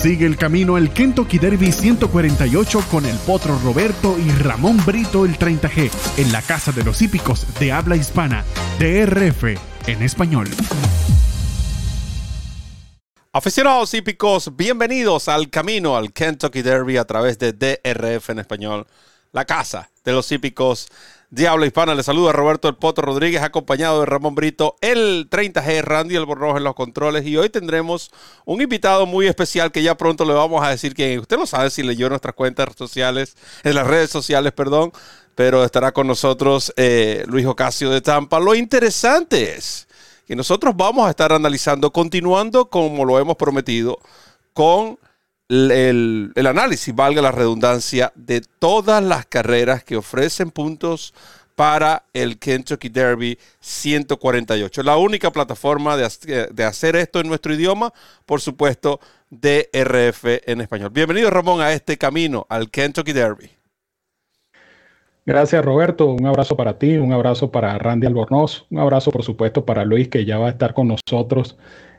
Sigue el camino al Kentucky Derby 148 con el Potro Roberto y Ramón Brito el 30G en la Casa de los Hípicos de habla hispana, DRF en español. Aficionados hípicos, bienvenidos al camino al Kentucky Derby a través de DRF en español, la casa de los hípicos Diablo Hispana. Le saluda Roberto El Poto Rodríguez, acompañado de Ramón Brito, el 30G, Randy El Borrojo en los controles. Y hoy tendremos un invitado muy especial que ya pronto le vamos a decir que usted lo sabe si leyó nuestras cuentas sociales, en las redes sociales, perdón. Pero estará con nosotros eh, Luis Ocasio de Tampa. Lo interesante es que nosotros vamos a estar analizando, continuando como lo hemos prometido, con el, análisis, valga la redundancia, de todas las carreras que ofrecen puntos para el Kentucky Derby 148. La única plataforma de, de, hacer esto en nuestro idioma, por supuesto, DRF en español. Bienvenido, Ramón, a este camino al Kentucky Derby. Gracias, Roberto. Un abrazo para ti, un abrazo para Randy Albornoz, un abrazo, por supuesto, para Luis, que ya va a estar con nosotros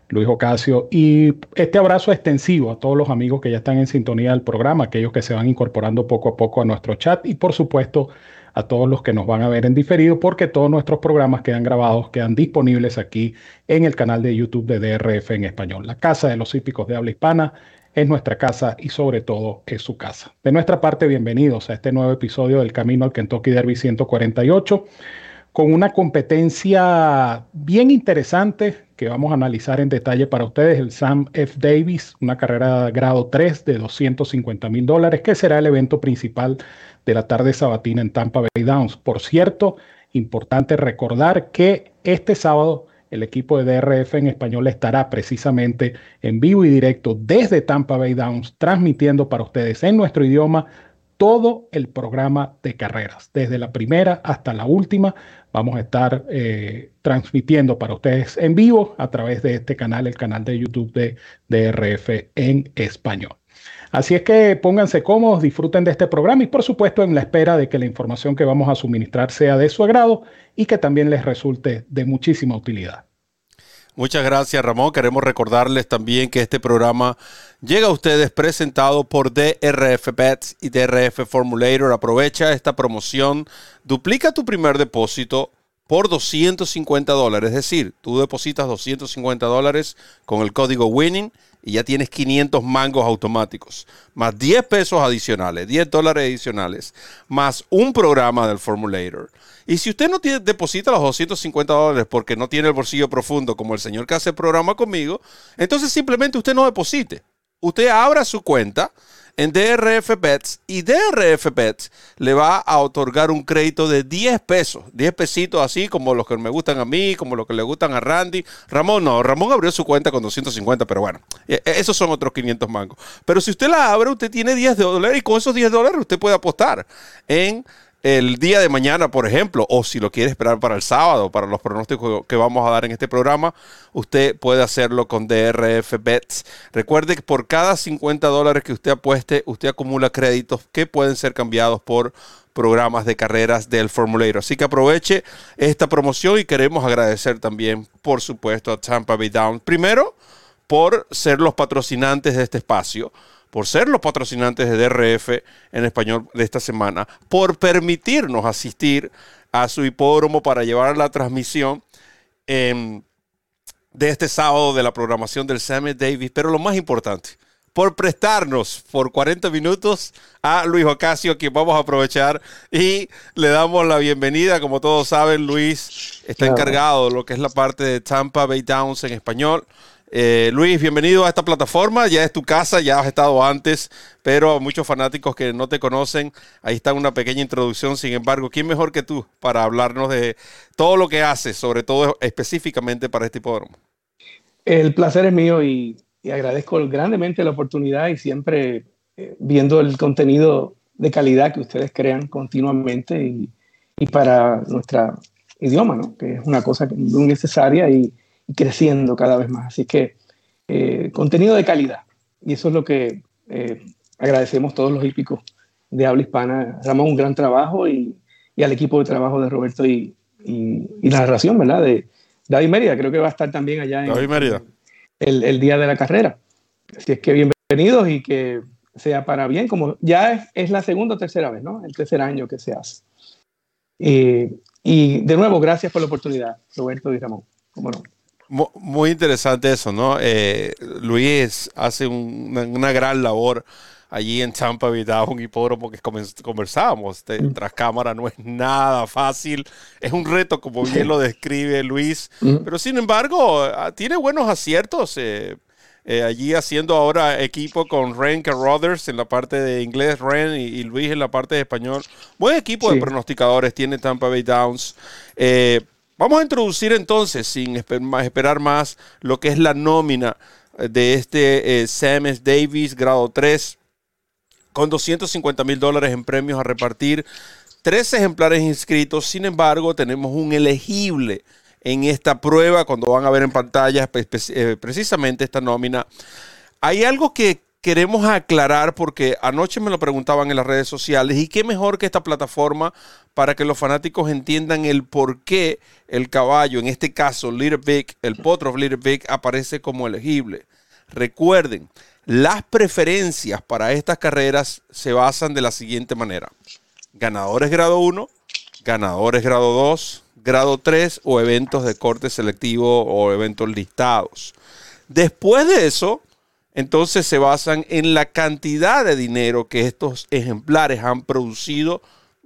Luis Ocasio. Y este abrazo extensivo a todos los amigos que ya están en sintonía del programa, aquellos que se van incorporando poco a poco a nuestro chat y por supuesto a todos los que nos van a ver en diferido, porque todos nuestros programas quedan grabados, quedan disponibles aquí en el canal de YouTube de DRF en español. La Casa de los Hípicos de Habla Hispana es nuestra casa y sobre todo es su casa. De nuestra parte, bienvenidos a este nuevo episodio del Camino al Kentucky Derby 148 con una competencia bien interesante que vamos a analizar en detalle para ustedes, el Sam F. Davis, una carrera de grado 3 de 250 mil dólares, que será el evento principal de la tarde sabatina en Tampa Bay Downs. Por cierto, importante recordar que este sábado el equipo de DRF en español estará precisamente en vivo y directo desde Tampa Bay Downs, transmitiendo para ustedes en nuestro idioma todo el programa de carreras, desde la primera hasta la última. Vamos a estar eh, transmitiendo para ustedes en vivo a través de este canal, el canal de YouTube de DRF en español. Así es que pónganse cómodos, disfruten de este programa y por supuesto en la espera de que la información que vamos a suministrar sea de su agrado y que también les resulte de muchísima utilidad. Muchas gracias, Ramón. Queremos recordarles también que este programa llega a ustedes presentado por DRF Bets y DRF Formulator. Aprovecha esta promoción, duplica tu primer depósito por 250 dólares. Es decir, tú depositas 250 dólares con el código WINNING y ya tienes 500 mangos automáticos, más 10 pesos adicionales, 10 dólares adicionales, más un programa del Formulator. Y si usted no deposita los 250 dólares porque no tiene el bolsillo profundo como el señor que hace el programa conmigo, entonces simplemente usted no deposite. Usted abra su cuenta en DRF Bets y DRF Bets le va a otorgar un crédito de 10 pesos, 10 pesitos así como los que me gustan a mí, como los que le gustan a Randy. Ramón no, Ramón abrió su cuenta con 250, pero bueno, e, e, esos son otros 500 mangos. Pero si usted la abre, usted tiene 10 dólares y con esos 10 dólares usted puede apostar en el día de mañana, por ejemplo, o si lo quiere esperar para el sábado, para los pronósticos que vamos a dar en este programa, usted puede hacerlo con DRF Bets. Recuerde que por cada 50 dólares que usted apueste, usted acumula créditos que pueden ser cambiados por programas de carreras del Formulator. Así que aproveche esta promoción y queremos agradecer también, por supuesto, a Tampa Bay Down. Primero, por ser los patrocinantes de este espacio por ser los patrocinantes de DRF en español de esta semana, por permitirnos asistir a su hipódromo para llevar la transmisión de este sábado de la programación del Summit Davis, pero lo más importante, por prestarnos por 40 minutos a Luis Ocasio, quien vamos a aprovechar y le damos la bienvenida. Como todos saben, Luis está encargado de lo que es la parte de Tampa Bay Downs en español. Eh, Luis, bienvenido a esta plataforma. Ya es tu casa, ya has estado antes, pero muchos fanáticos que no te conocen, ahí está una pequeña introducción. Sin embargo, ¿quién mejor que tú para hablarnos de todo lo que haces, sobre todo específicamente para este hipódromo? El placer es mío y, agradezco grandemente la oportunidad y siempre eh, viendo el contenido de calidad que ustedes crean continuamente y, y para nuestro idioma, ¿no? que es una cosa muy necesaria y creciendo cada vez más. Así que eh, contenido de calidad. Y eso es lo que eh, agradecemos todos los hípicos de habla hispana. Ramón, un gran trabajo y, y al equipo de trabajo de Roberto y, y, la narración, ¿verdad? De David Mérida, creo que va a estar también allá en David Mérida. El, el, día de la carrera. Así es que bienvenido bienvenidos y que sea para bien, como ya es, la segunda o tercera vez, ¿no? El tercer año que se hace. Eh, y de nuevo, gracias por la oportunidad, Roberto y Ramón. ¿Cómo no? Muy interesante eso, ¿no? Eh, Luis hace una, gran labor allí en Tampa Bay un hipódromo que conversábamos mm. tras cámara, no es nada fácil, es un reto como bien lo describe Luis, mm. pero sin embargo ah, tiene buenos aciertos. Eh, eh, allí haciendo ahora equipo con Ren Carruthers en la parte de inglés, Ren y, Luis en la parte de español. Buen equipo de pronosticadores tiene Tampa Bay Downs. Eh, vamos a introducir entonces, sin esperar más, lo que es la nómina de este eh, Davis, grado 3, con 250 mil dólares en premios a repartir. Tres ejemplares inscritos, sin embargo, tenemos un elegible en esta prueba, cuando van a ver en pantalla eh, precisamente esta nómina. Hay algo que queremos aclarar porque anoche me lo preguntaban en las redes sociales y qué mejor que esta plataforma para que los fanáticos entiendan el por qué el caballo, en este caso Little Big, el potro of Little Big, aparece como elegible. Recuerden, las preferencias para estas carreras se basan de la siguiente manera. Ganadores grado 1, ganadores grado 2, grado 3 o eventos de corte selectivo o eventos listados. Después de eso, entonces se basan en la cantidad de dinero que estos ejemplares han producido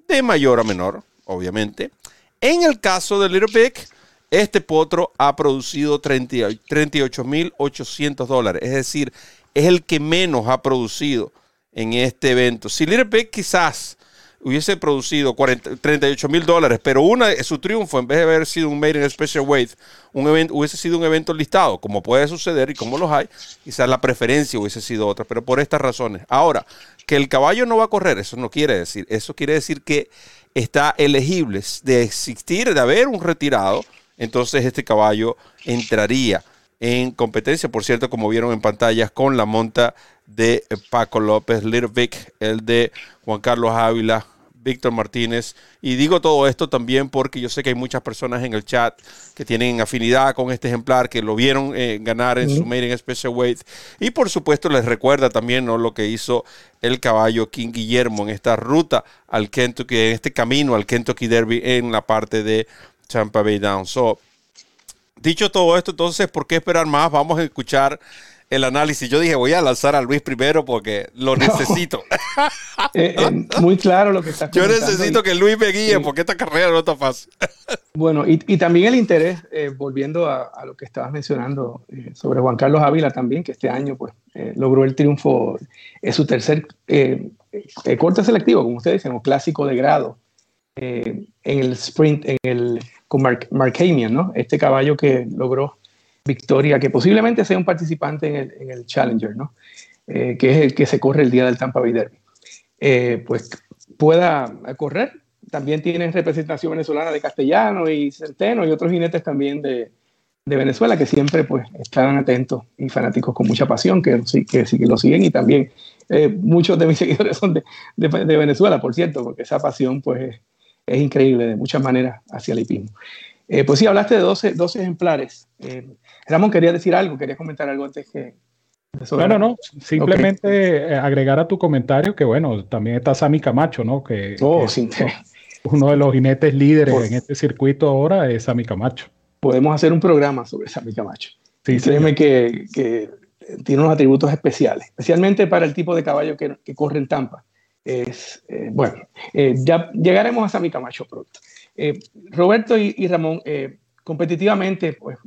de mayor a menor, obviamente. En el caso de Little Big, este potro ha producido 38.800 dólares, es decir, es el que menos ha producido en este evento. Si Little Big quizás hubiese producido 38 mil dólares, pero una, su triunfo, en vez de haber sido un Made in Special Weight, un evento, hubiese sido un evento listado, como puede suceder y como los hay, quizás la preferencia hubiese sido otra, pero por estas razones. Ahora, que el caballo no va a correr, eso no quiere decir, eso quiere decir que está elegible de existir, de haber un retirado, entonces este caballo entraría en competencia, por cierto, como vieron en pantallas, con la monta de Paco López, Little Vic, el de Juan Carlos Ávila, Víctor Martínez. Y digo todo esto también porque yo sé que hay muchas personas en el chat que tienen afinidad con este ejemplar, que lo vieron eh, ganar en su Maiden Special Weight. Y por supuesto les recuerda también ¿no? lo que hizo el caballo King Guillermo en esta ruta al Kentucky, en este camino al Kentucky Derby en la parte de Champa Bay Down. So, Dicho todo esto, entonces, ¿por qué esperar más? Vamos a escuchar el análisis. Yo dije, voy a lanzar a Luis primero porque lo necesito. Eh, eh, muy claro lo que está Yo necesito que Luis me guíe porque esta carrera no está fácil. bueno, y, también el interés, eh, volviendo a, lo que estabas mencionando sobre Juan Carlos Ávila también, que este año pues logró el triunfo, es su tercer corte selectivo, como ustedes dicen, o clásico de grado en el sprint, en el con Mark, ¿no? Este caballo que logró victoria, que posiblemente sea un participante en el, Challenger, ¿no? Eh, que es el que se corre el día del Tampa Bay Derby. Eh, pues pueda correr. También tiene representación venezolana de Castellano y Centeno y otros jinetes también de, de Venezuela que siempre pues están atentos y fanáticos con mucha pasión que, que, que lo siguen y también eh, muchos de mis seguidores son de, de, Venezuela, por cierto, porque esa pasión pues es increíble de muchas maneras hacia el hipismo. Eh, pues sí, hablaste de 12, 12 ejemplares. Eh, Ramón, quería decir algo, quería comentar algo antes que... Bueno, no, simplemente eh, agregar a tu comentario que, bueno, también está Sammy Camacho, ¿no? Que, oh, sí. uno de los jinetes líderes en este circuito ahora es Sammy Camacho. Podemos hacer un programa sobre Sammy Camacho. Sí, créeme que, que, tiene unos atributos especiales, especialmente para el tipo de caballo que, que corre en Tampa es, eh, bueno, eh, ya llegaremos a Sammy Camacho pronto. Eh, Roberto y, Ramón, competitivamente, pues,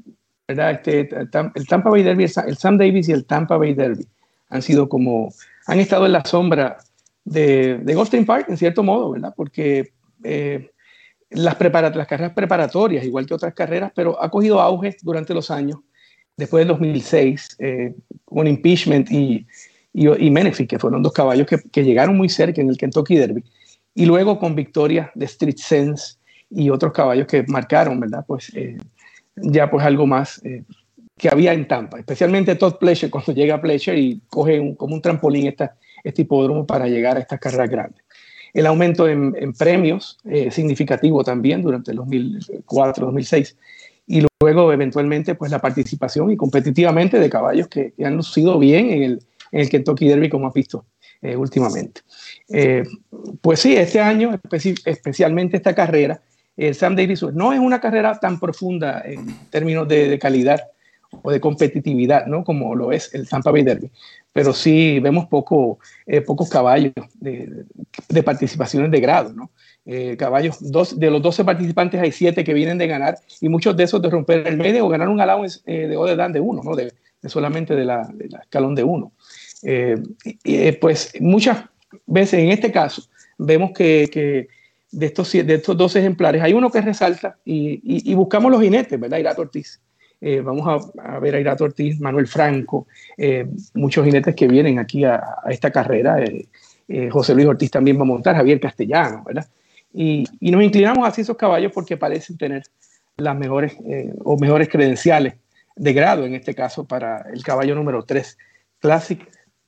¿verdad? Este, el Tampa Bay Derby, el Sam Davis y el Tampa Bay Derby han sido como, han estado en la sombra de, de Gulfstream Park, en cierto modo, ¿verdad? Porque las, las carreras preparatorias, igual que otras carreras, pero ha cogido auge durante los años, después del 2006, con impeachment y, y, y que fueron dos caballos que, llegaron muy cerca en el Kentucky Derby, y luego con victoria de Street Sense y otros caballos que marcaron, ¿verdad? Pues eh, ya pues algo más eh, que había en Tampa, especialmente Todd Pleasure cuando llega a Pleasure y coge como un trampolín esta, este hipódromo para llegar a estas carreras grandes. El aumento en, premios eh, significativo también durante el 2004-2006 y luego eventualmente pues la participación y competitivamente de caballos que, que han lucido bien en el, en el Kentucky Derby, como has visto últimamente. pues sí, este año, especialmente esta carrera, el Sam Davis no es una carrera tan profunda en términos de, calidad o de competitividad, ¿no? Como lo es el Tampa Bay Derby. Pero sí vemos poco, eh, pocos caballos de, de, participaciones de grado, ¿no? Eh, caballos, dos, de los 12 participantes hay 7 que vienen de ganar y muchos de esos de romper el medio o ganar un allowance eh, de Odedan de uno, ¿no? De, solamente de la, escalón de uno. pues muchas veces en este caso vemos que, de estos, de estos dos ejemplares, hay uno que resalta y, buscamos los jinetes, ¿verdad? Irato Ortiz. Eh, vamos a, ver a Irato Ortiz, Manuel Franco, eh, muchos jinetes que vienen aquí a, esta carrera. Eh, José Luis Ortiz también va a montar, Javier Castellano, ¿verdad? Y, nos inclinamos hacia esos caballos porque parecen tener las mejores o mejores credenciales de grado, en este caso, para el caballo número 3, Classic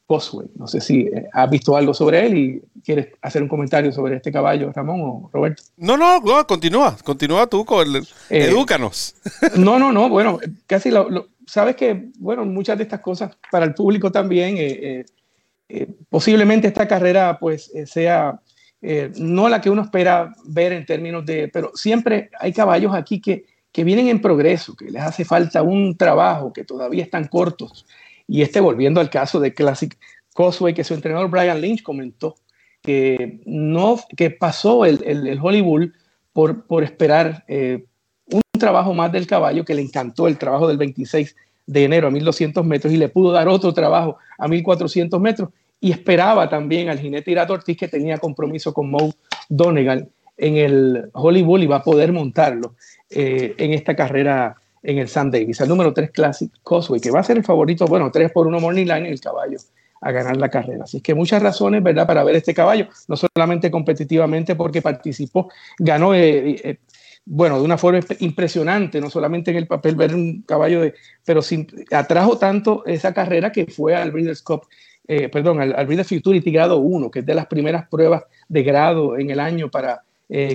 Cosway. No sé si eh, has visto algo sobre él y quieres hacer un comentario sobre este caballo, Ramón o Roberto. No, no, no continúa, continúa tú, con el, eh, edúcanos. No, no, no, bueno, casi lo, sabes que, bueno, muchas de estas cosas para el público también, eh, posiblemente esta carrera pues sea no la que uno espera ver en términos de, pero siempre hay caballos aquí que, que vienen en progreso, que les hace falta un trabajo, que todavía están cortos y este, volviendo al caso de Classic Cosway, que su entrenador Brian Lynch comentó que, no, que pasó el, Hollywood por, por esperar eh, un trabajo más del caballo, que le encantó el trabajo del 26 de enero a 1200 metros y le pudo dar otro trabajo a 1400 metros y esperaba también al jinete Irato Ortiz que tenía compromiso con Mo Donegal en el Hollywood y va a poder montarlo eh, en esta carrera en el Sun Davis, el número 3 Classic Cosway, que va a ser el favorito, bueno, 3 por 1 Morning Line, el caballo a ganar la carrera. Así que muchas razones, ¿verdad?, para ver este caballo, no solamente competitivamente porque participó, ganó, eh, eh, bueno, de una forma impresionante, no solamente en el papel ver un caballo de, pero sin, atrajo tanto esa carrera que fue al Breeders' Cup, eh, perdón, al, al Breeders' Futurity grado 1, que es de las primeras pruebas de grado en el año para,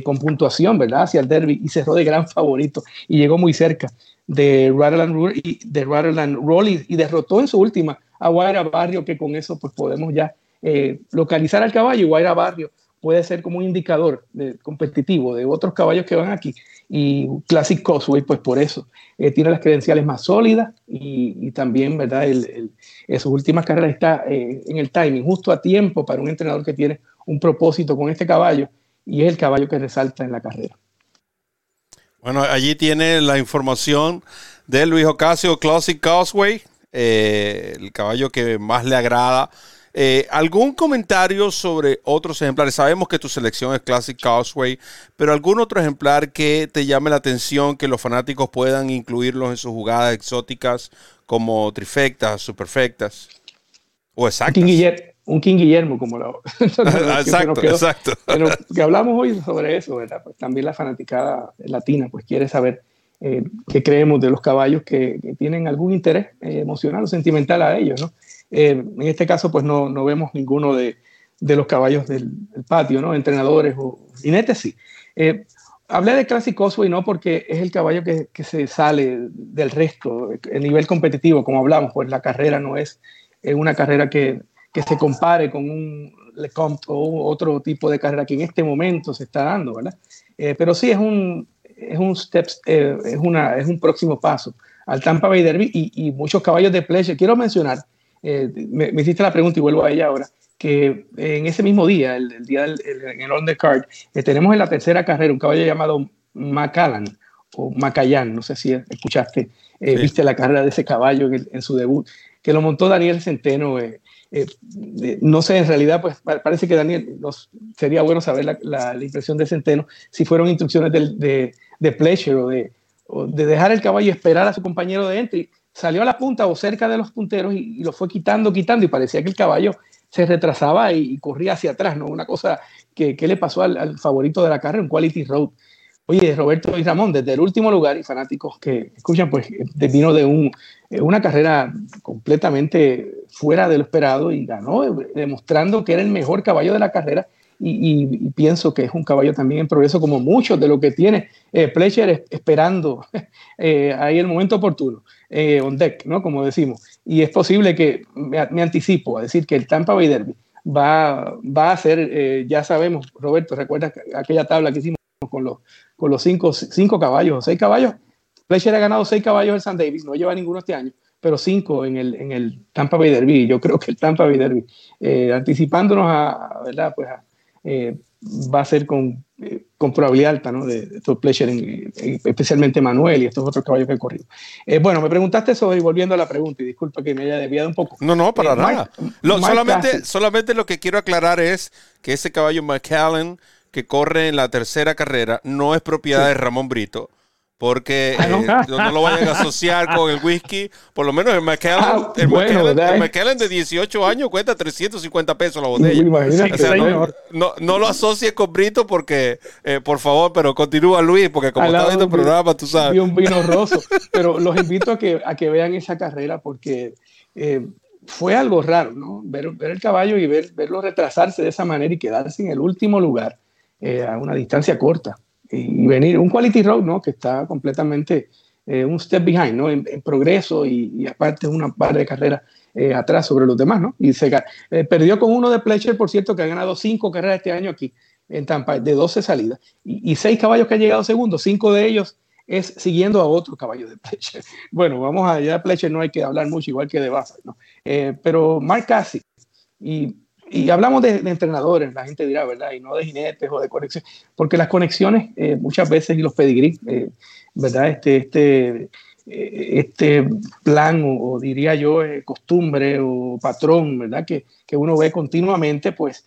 con puntuación, ¿verdad?, hacia el derby y cerró de gran favorito y llegó muy cerca de Rutherland y, de Roll y, derrotó en su última a Guaira Barrio, que con eso pues podemos ya eh, localizar al caballo y Guaira Barrio puede ser como un indicador de, competitivo de otros caballos que van aquí. Y Classic Cosway, pues por eso, eh, tiene las credenciales más sólidas y, también, ¿verdad? El, en sus últimas carreras está eh, en el timing, justo a tiempo para un entrenador que tiene un propósito con este caballo y es el caballo que resalta en la carrera. Bueno, allí tiene la información de Luis Ocasio Classic Causeway, eh, el caballo que más le agrada. Eh, ¿Algún comentario sobre otros ejemplares? Sabemos que tu selección es Classic Causeway, pero ¿algún otro ejemplar que te llame la atención, que los fanáticos puedan incluirlos en sus jugadas exóticas como trifectas, superfectas o exactas? Un King Guillermo, como lo, exacto, exacto. Pero que hablamos hoy sobre eso, ¿verdad? Pues también la fanaticada latina pues quiere saber eh, qué creemos de los caballos que, tienen algún interés eh, emocional o sentimental a ellos, ¿no? Eh, en este caso, pues no, no vemos ninguno de, de los caballos del, patio, ¿no? Entrenadores o jinetes, sí. hablé de Classic Cosway no porque es el caballo que, que se sale del resto, el nivel competitivo, como hablamos, pues la carrera no es una carrera que que se compare con un Lecomte o otro tipo de carrera que en este momento se está dando, ¿verdad? Eh, pero sí es un, es un, steps, eh, es, una, es un próximo paso al Tampa Bay Derby y, muchos caballos de pleasure. Quiero mencionar, eh, me, hiciste la pregunta y vuelvo a ella ahora, que en ese mismo día, el, día del en el undercard, tenemos en la tercera carrera un caballo llamado Macallan o Macallan, no sé si escuchaste, viste la carrera de ese caballo en, en, su debut, que lo montó Daniel Centeno eh, no sé, en realidad, pues parece que Daniel, nos, sería bueno saber la, impresión de Centeno, si fueron instrucciones de, de, pleasure o de, de, dejar el caballo esperar a su compañero de entry. Salió a la punta o cerca de los punteros y, lo fue quitando, quitando, y parecía que el caballo se retrasaba y, corría hacia atrás, ¿no? Una cosa que, le pasó al, favorito de la carrera, un Quality Road. Oye, Roberto y Ramón, desde el último lugar, y fanáticos que escuchan, pues vino de un, eh, una carrera completamente fuera de lo esperado y ganó, demostrando que era el mejor caballo de la carrera. Y, pienso que es un caballo también en progreso, como muchos de lo que tiene eh, esperando eh, ahí el momento oportuno, eh, on deck, ¿no? Como decimos. y es posible que me, anticipo a decir que el Tampa Bay Derby va, va a ser, eh, ya sabemos, Roberto, recuerda aquella tabla que hicimos con los, con los cinco, cinco caballos o seis caballos. Fletcher ha ganado seis caballos el San Davis, no lleva ninguno este año, pero cinco en el, en el Tampa Bay Derby. Yo creo que el Tampa Bay Derby, eh, anticipándonos a, ¿verdad? Pues eh, va a ser con, eh, con probabilidad alta, ¿no? De, de Pleasure, especialmente Manuel y estos otros caballos que he corrido. bueno, me preguntaste eso y volviendo a la pregunta, y disculpa que me haya desviado un poco. No, no, para nada. solamente, solamente lo que quiero aclarar es que ese caballo McAllen que corre en la tercera carrera no es propiedad de Ramón Brito porque ah, eh, no. lo vayan a asociar con el whisky. Por lo menos el McKellen, ah, el, de 18 años cuesta 350 pesos la botella. no, no, lo asocies con Brito porque, eh, por favor, pero continúa Luis, porque como está viendo el programa, tú sabes. Y un vino roso. pero los invito a que, a que vean esa carrera porque eh, fue algo raro, ¿no? Ver, ver, el caballo y ver, verlo retrasarse de esa manera y quedarse en el último lugar a una distancia corta y venir, un quality road, ¿no? Que está completamente eh, un step behind, ¿no? En, progreso y, aparte una par de carreras eh, atrás sobre los demás, ¿no? Y se eh, perdió con uno de Pletcher, por cierto, que ha ganado cinco carreras este año aquí en Tampa, de 12 salidas, y, seis caballos que han llegado segundo, cinco de ellos es siguiendo a otro caballo de Pletcher. Bueno, vamos allá, de Pletcher no hay que hablar mucho, igual que de Baza, ¿no? pero Mark Cassie, y y hablamos de, entrenadores, la gente dirá, ¿verdad? Y no de jinetes o de conexiones, porque las conexiones eh, muchas veces y los pedigrí, eh, ¿verdad? Este, este, eh, este plan o, diría yo costumbre o patrón, ¿verdad? Que, que, uno ve continuamente, pues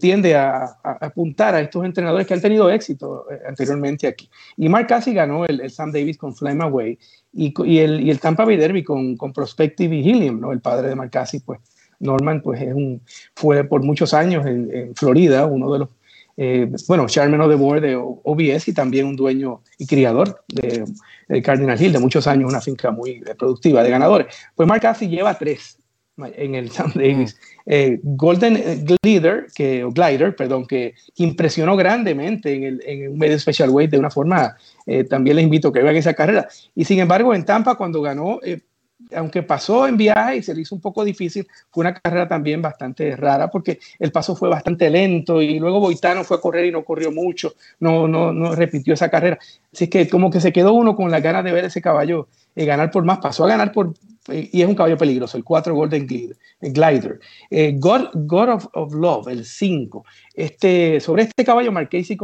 tiende a, apuntar a estos entrenadores que han tenido éxito anteriormente aquí. Y Mark Cassie ganó el, el Sam Davis con Flame Away y, y, el, y el Tampa Bay Derby con, con Prospective y Helium, ¿no? El padre de Mark Cassie, pues Norman pues es un, fue por muchos años en, Florida uno de los, eh, bueno, chairman of the board de OBS y también un dueño y criador de, Cardinal Hill de muchos años, una finca muy productiva de ganadores. Pues Mark Cassie lleva tres en el Sam Davis. Eh, Golden Glider, que, o Glider, perdón, que impresionó grandemente en, el, en un medio special weight de una forma, eh, también les invito a que vean esa carrera. Y sin embargo, en Tampa, cuando ganó, aunque pasó en viaje y se le hizo un poco difícil, fue una carrera también bastante rara porque el paso fue bastante lento y luego Boitano fue a correr y no corrió mucho, no, no, no repitió esa carrera. Así que como que se quedó uno con la ganas de ver ese caballo eh, ganar por más, pasó a ganar por, eh, y es un caballo peligroso, el 4 Golden Glider. Glider. Eh, God, God of, Love, el 5. Este, sobre este caballo, Marcasi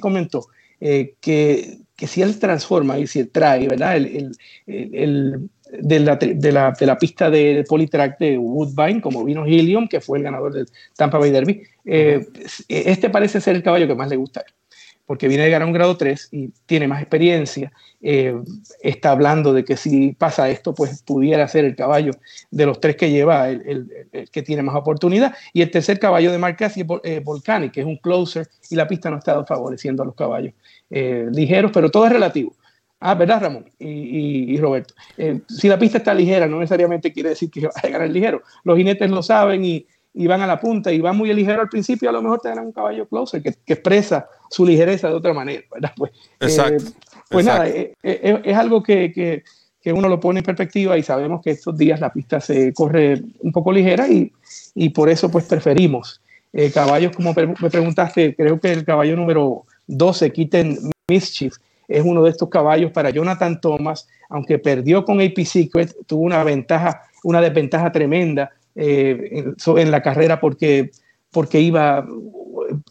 comentó que, que si él transforma y si él trae, ¿verdad? el, el de la, de la, de la pista de, Polytrack de Woodbine, como vino Helium, que fue el ganador del Tampa Bay Derby. Eh, este parece ser el caballo que más le gusta, porque viene de ganar un grado 3 y tiene más experiencia. Eh, está hablando de que si pasa esto, pues pudiera ser el caballo de los tres que lleva, el, el, que tiene más oportunidad. Y el tercer caballo de marca es eh, Volcanic, que es un closer, y la pista no está favoreciendo a los caballos ligeros, pero todo es relativo Ah, ¿verdad, Ramón? Y, Roberto. Eh, si la pista está ligera, no necesariamente quiere decir que va a ganar ligero. Los jinetes lo saben y, van a la punta y van muy ligero al principio, a lo mejor te ganan un caballo closer que, expresa su ligereza de otra manera, ¿verdad? Pues, eh, exacto. pues nada, eh, es algo que, uno lo pone en perspectiva y sabemos que estos días la pista se corre un poco ligera y, y por eso pues preferimos caballos, como me preguntaste, creo que el caballo número 12, Kitten Mischief, es uno de estos caballos para Jonathan Thomas, aunque perdió con AP Secret, tuvo una ventaja, una desventaja tremenda eh, en, la carrera porque, porque iba,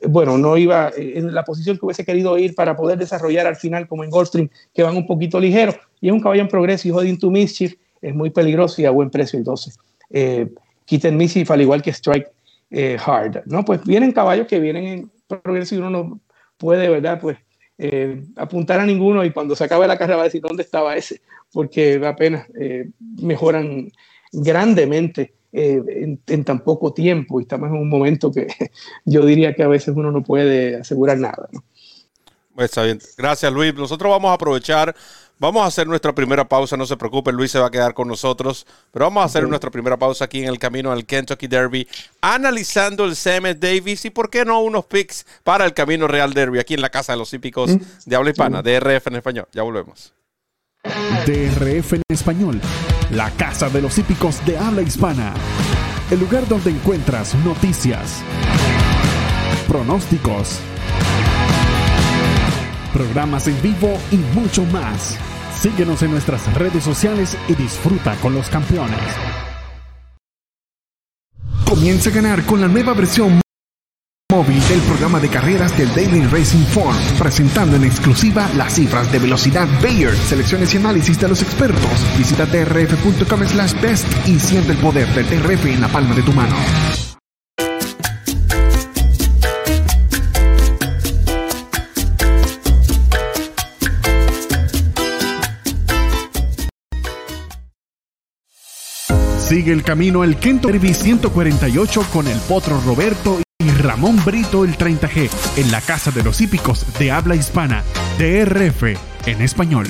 bueno, no iba en la posición que hubiese querido ir para poder desarrollar al final como en Goldstream, que van un poquito ligero, y es un caballo en progreso, hijo de Into Mischief, es muy peligroso y a buen precio entonces. Eh, Kitten Mischief, al igual que Strike eh, Hard, ¿no? Pues vienen caballos que vienen en progreso y uno no puede, ¿verdad? Pues eh, apuntar a ninguno y cuando se acabe la carrera va a decir dónde estaba ese, porque apenas eh, mejoran grandemente eh, en, tan poco tiempo y estamos en un momento que yo diría que a veces uno no puede asegurar nada. Está bien. Gracias, Luis. Nosotros vamos a aprovechar Vamos a hacer nuestra primera pausa, no se preocupen, Luis se va a quedar con nosotros, pero vamos a hacer nuestra primera pausa aquí en el camino al Kentucky Derby, analizando el Sam Davis y por qué no unos picks para el Camino Real Derby aquí en la Casa de los Hípicos de habla hispana, DRF en español. Ya volvemos. DRF en español la casa de los hípicos de habla hispana. El lugar donde encuentras noticias, pronósticos, programas en vivo y mucho más. Síguenos en nuestras redes sociales y disfruta con los campeones. Comienza a ganar con la nueva versión móvil del programa de carreras del Daily Racing Form, presentando en exclusiva las cifras de velocidad Bayer, selecciones y análisis de los expertos. Visita trf.com slash best y siente el poder del TRF en la palma de tu mano. Sigue el camino al Kento Derby 148 con el Potro Roberto y Ramón Brito el 30G en la Casa de los Hípicos de habla hispana, DRF en español.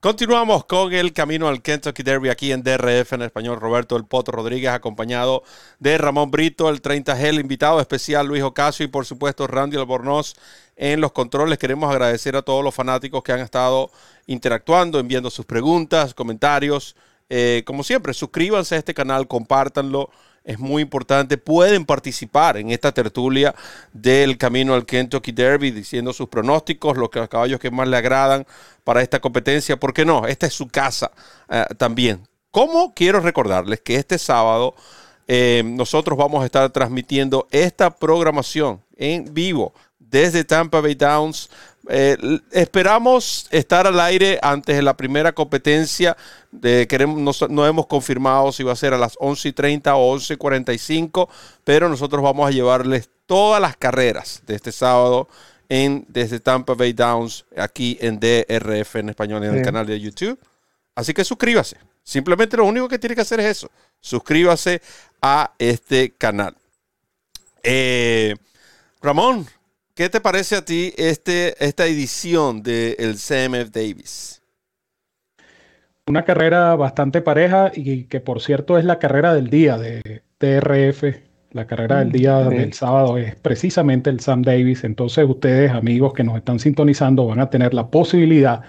Continuamos con el camino al Kentucky Derby aquí en DRF en español. Roberto El Potro Rodríguez, acompañado de Ramón Brito, el 30G, el invitado especial Luis Ocasio y por supuesto Randy Albornoz en los controles. Queremos agradecer a todos los fanáticos que han estado interactuando, enviando sus preguntas, comentarios. Eh, como siempre, suscríbanse a este canal, compártanlo es muy importante. Pueden participar en esta tertulia del camino al Kentucky Derby, diciendo sus pronósticos, los caballos que más le agradan para esta competencia. ¿Por qué no? Esta es su casa eh, también. ¿Cómo quiero recordarles que este sábado eh, nosotros vamos a estar transmitiendo esta programación en vivo desde Tampa Bay Downs eh, esperamos estar al aire antes de la primera competencia. De, queremos, no, hemos confirmado si va a ser a las 11.30 o 11.45, pero nosotros vamos a llevarles todas las carreras de este sábado en, desde Tampa Bay Downs, aquí en DRF en español en el canal de YouTube. Así que suscríbase. Simplemente lo único que tiene que hacer es eso. Suscríbase a este canal. Eh, Ramón, ¿Qué te parece a ti este, esta edición del de CMF Davis? Una carrera bastante pareja y que por cierto es la carrera del día de TRF. La carrera del día del sábado es precisamente el Sam Davis. Entonces ustedes, amigos que nos están sintonizando, van a tener la posibilidad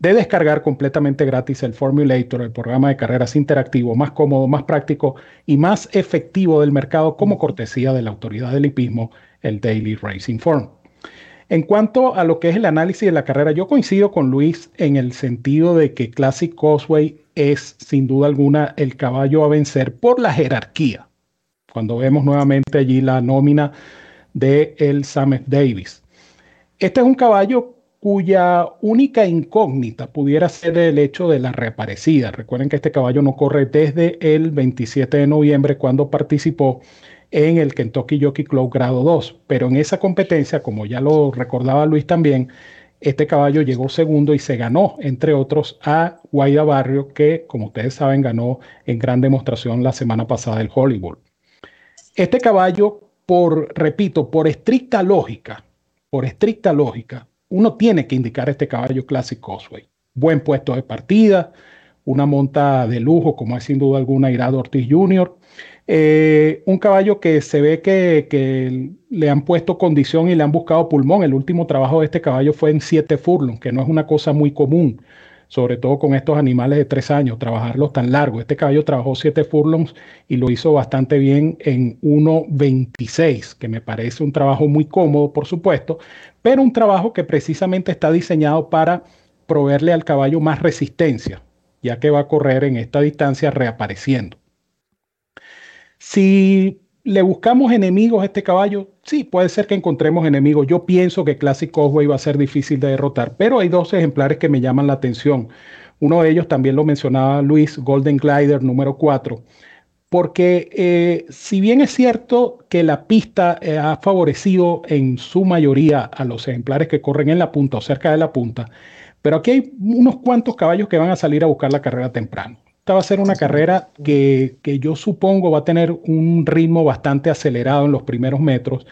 de descargar completamente gratis el Formulator, el programa de carreras interactivo más cómodo, más práctico y más efectivo del mercado como cortesía de la autoridad del hipismo el Daily Racing Form. En cuanto a lo que es el análisis de la carrera, yo coincido con Luis en el sentido de que Classic Causeway es sin duda alguna el caballo a vencer por la jerarquía. Cuando vemos nuevamente allí la nómina de el Samet Davis. Este es un caballo cuya única incógnita pudiera ser el hecho de la reaparecida. Recuerden que este caballo no corre desde el 27 de noviembre cuando participó en el Kentucky Jockey Club grado 2. Pero en esa competencia, como ya lo recordaba Luis también, este caballo llegó segundo y se ganó, entre otros, a Guaida Barrio, que, como ustedes saben, ganó en gran demostración la semana pasada el Hollywood. Este caballo, por, repito, por estricta lógica, por estricta lógica, uno tiene que indicar este caballo Classic Cosway. Buen puesto de partida, una monta de lujo, como es sin duda alguna Irado Ortiz Jr., eh, un caballo que se ve que, le han puesto condición y le han buscado pulmón. El último trabajo de este caballo fue en 7 furlongs, que no es una cosa muy común, sobre todo con estos animales de 3 años, trabajarlos tan largo. Este caballo trabajó 7 furlongs y lo hizo bastante bien en 1.26, que me parece un trabajo muy cómodo, por supuesto, pero un trabajo que precisamente está diseñado para proveerle al caballo más resistencia, ya que va a correr en esta distancia reapareciendo. Si le buscamos enemigos a este caballo, sí, puede ser que encontremos enemigos. Yo pienso que Classic Cosway va a ser difícil de derrotar, pero hay dos ejemplares que me llaman la atención. Uno de ellos también lo mencionaba Luis, Golden Glider número 4, porque eh, si bien es cierto que la pista eh, ha favorecido en su mayoría a los ejemplares que corren en la punta o cerca de la punta, pero aquí hay unos cuantos caballos que van a salir a buscar la carrera temprano. Esta va a ser una carrera que, yo supongo va a tener un ritmo bastante acelerado en los primeros metros.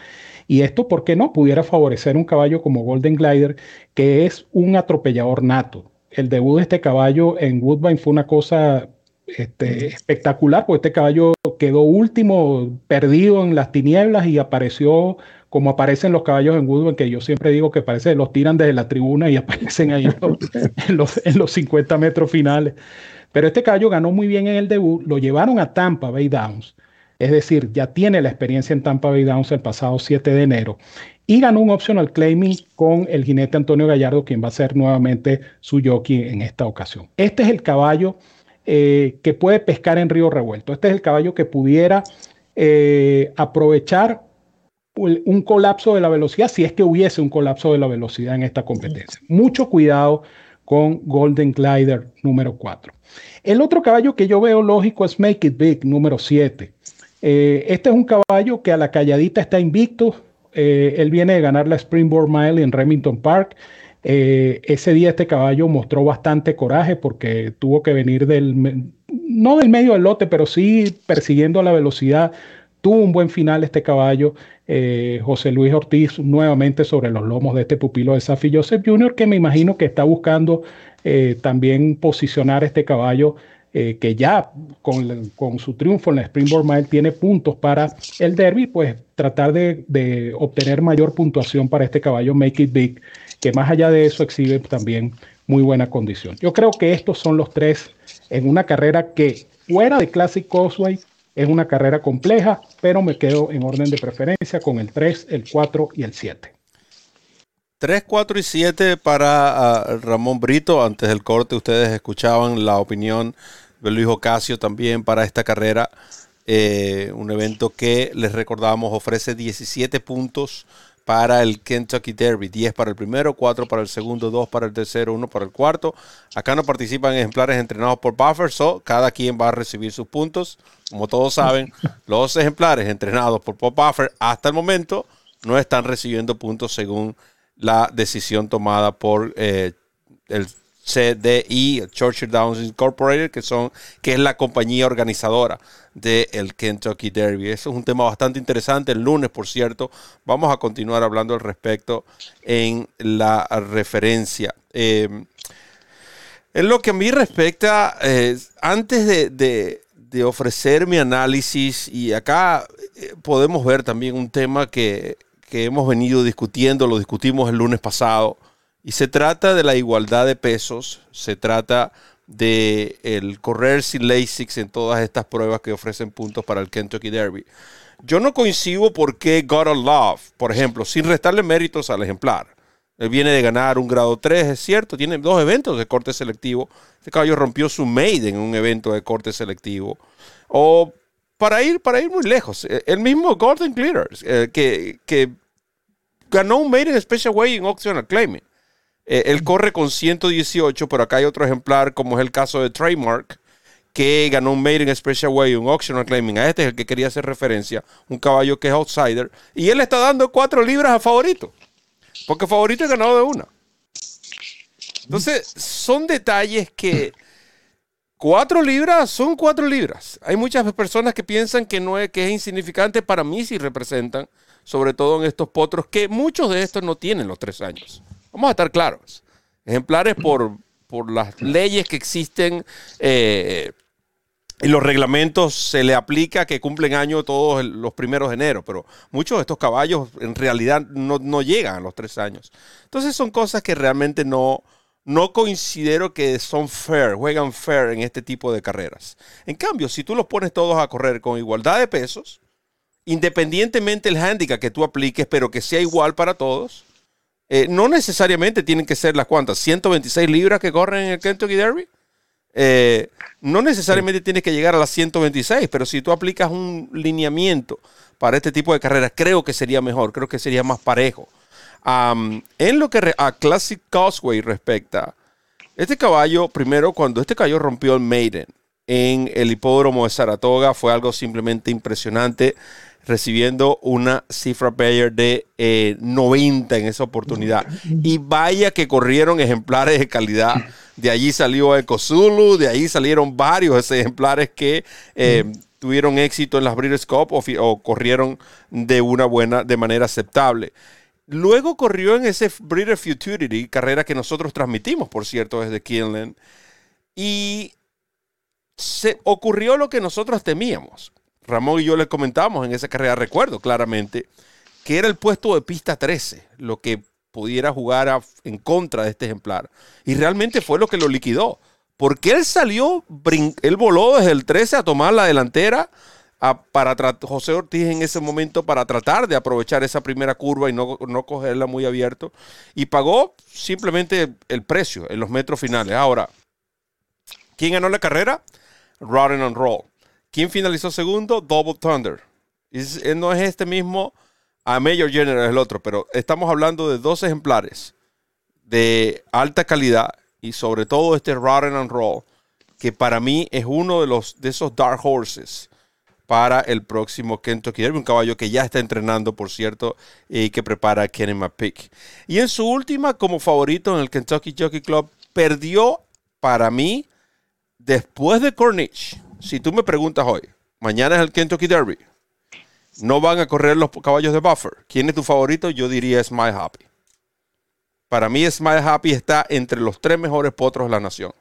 Y esto, ¿por qué no? Pudiera favorecer un caballo como Golden Glider, que es un atropellador nato. El debut de este caballo en Woodbine fue una cosa este, espectacular, porque este caballo quedó último, perdido en las tinieblas y apareció como aparecen los caballos en Woodward, que yo siempre digo que parece los tiran desde la tribuna y aparecen ahí en los, en los 50 metros finales. Pero este caballo ganó muy bien en el debut, lo llevaron a Tampa Bay Downs, es decir, ya tiene la experiencia en Tampa Bay Downs el pasado 7 de enero y ganó un optional claiming con el jinete Antonio Gallardo, quien va a ser nuevamente su jockey en esta ocasión. Este es el caballo eh, que puede pescar en río revuelto. Este es el caballo que pudiera eh, aprovechar un colapso de la velocidad si es que hubiese un colapso de la velocidad en esta competencia. Mucho cuidado con Golden Glider número 4. El otro caballo que yo veo lógico es Make It Big número 7. Eh, este es un caballo que a la calladita está invicto. Eh, él viene de ganar la Springboard Mile en Remington Park. Eh, ese día este caballo mostró bastante coraje porque tuvo que venir del, no del medio del lote, pero sí persiguiendo a la velocidad. Tuvo un buen final este caballo. José Luis Ortiz nuevamente sobre los lomos de este pupilo de Safi Joseph Jr., que me imagino que está buscando también posicionar este caballo eh, que ya con, con, su triunfo en la Springboard Mile tiene puntos para el derby, pues tratar de, de, obtener mayor puntuación para este caballo Make It Big, que más allá de eso exhibe también muy buena condición. Yo creo que estos son los tres en una carrera que fuera de Classic Causeway es una carrera compleja, pero me quedo en orden de preferencia con el 3, el 4 y el 7. 3, 4 y 7 para uh, Ramón Brito. Antes del corte ustedes escuchaban la opinión Luis Ocasio también para esta carrera. Eh, un evento que les recordamos ofrece 17 puntos para el Kentucky Derby, 10 para el primero, 4 para el segundo, 2 para el tercero, 1 para el cuarto. Acá no participan ejemplares entrenados por Buffer, so cada quien va a recibir sus puntos. Como todos saben, los ejemplares entrenados por Bob Buffer hasta el momento no están recibiendo puntos según la decisión tomada por eh, el CDI, Churchill Downs Incorporated, que, son, que es la compañía organizadora del Kentucky Derby. Eso es un tema bastante interesante. El lunes, por cierto, vamos a continuar hablando al respecto en la referencia. Eh, en lo que a mí respecta, eh, antes de, ofrecer mi análisis, y acá eh, podemos ver también un tema que, que hemos venido discutiendo, lo discutimos el lunes pasado, y se trata de la igualdad de pesos, se trata de el correr sin LASIX en todas estas pruebas que ofrecen puntos para el Kentucky Derby. Yo no coincido por qué God of Love, por ejemplo, sin restarle méritos al ejemplar. Él viene de ganar un grado 3, es cierto, tiene dos eventos de corte selectivo. Este caballo rompió su maiden en un evento de corte selectivo. O para ir, para ir muy lejos, el mismo Gordon Glitters, eh, que, que ganó un maiden Special Way en Optional Claiming. Eh, él corre con 118, pero acá hay otro ejemplar, como es el caso de Trademark, que ganó un Maiden Special Way, un Auctional Claiming. A este es el que quería hacer referencia, un caballo que es outsider. Y él está dando cuatro libras a favorito, porque favorito es ganado de una. Entonces, son detalles que cuatro libras son cuatro libras. Hay muchas personas que piensan que no es, que es insignificante. Para mí sí representan, sobre todo en estos potros, que muchos de estos no tienen los tres años. Vamos a estar claros. Ejemplares por, por las leyes que existen eh, y los reglamentos se le aplica que cumplen año todos los primeros de enero, pero muchos de estos caballos en realidad no, llegan a los tres años. Entonces son cosas que realmente no, no considero que son fair, juegan fair en este tipo de carreras. En cambio, si tú los pones todos a correr con igualdad de pesos, independientemente del handicap que tú apliques, pero que sea igual para todos, eh, no necesariamente tienen que ser las cuantas, 126 libras que corren en el Kentucky Derby. Eh, no necesariamente tienes que llegar a las 126, pero si tú aplicas un lineamiento para este tipo de carreras, creo que sería mejor, creo que sería más parejo. en lo que a Classic Causeway respecta, este caballo, primero, cuando este caballo rompió el Maiden en el hipódromo de Saratoga, fue algo simplemente impresionante recibiendo una cifra Bayer de 90 eh, en esa oportunidad. Y vaya que corrieron ejemplares de calidad. De allí salió Ecozulu, de ahí salieron varios ejemplares que eh, tuvieron éxito en las Breeders' Cup o, corrieron de una buena, de manera aceptable. Luego corrió en ese Breeder Futurity, carrera que nosotros transmitimos, por cierto, desde Kinland. Y se ocurrió lo que nosotros temíamos Ramón y yo le comentamos en esa carrera, recuerdo claramente, que era el puesto de pista 13, lo que pudiera jugar en contra de este ejemplar. Y realmente fue lo que lo liquidó. Porque él salió, él voló desde el 13 a tomar la delantera para José Ortiz en ese momento para tratar de aprovechar esa primera curva y no, no cogerla muy abierto. Y pagó simplemente el precio en los metros finales. Ahora, ¿quién ganó la carrera? Rodden and Roll. ¿Quién finalizó segundo? Double Thunder. Eh, no es este mismo a Major General, es el otro, pero estamos hablando de dos ejemplares de alta calidad y sobre todo este Rodden and Roll, que para mí es uno de, los, de esos Dark Horses para el próximo Kentucky Derby, un caballo que ya está entrenando, por cierto, y que prepara Kenny McPick. Y en su última, como favorito en el Kentucky Jockey Club, perdió para mí después de Corniche. Si tú me preguntas hoy, mañana es el Kentucky Derby, no van a correr los caballos de Buffer. ¿Quién es tu favorito? Yo diría Smile Happy. Para mí Smile Happy está entre los tres mejores potros de la nación.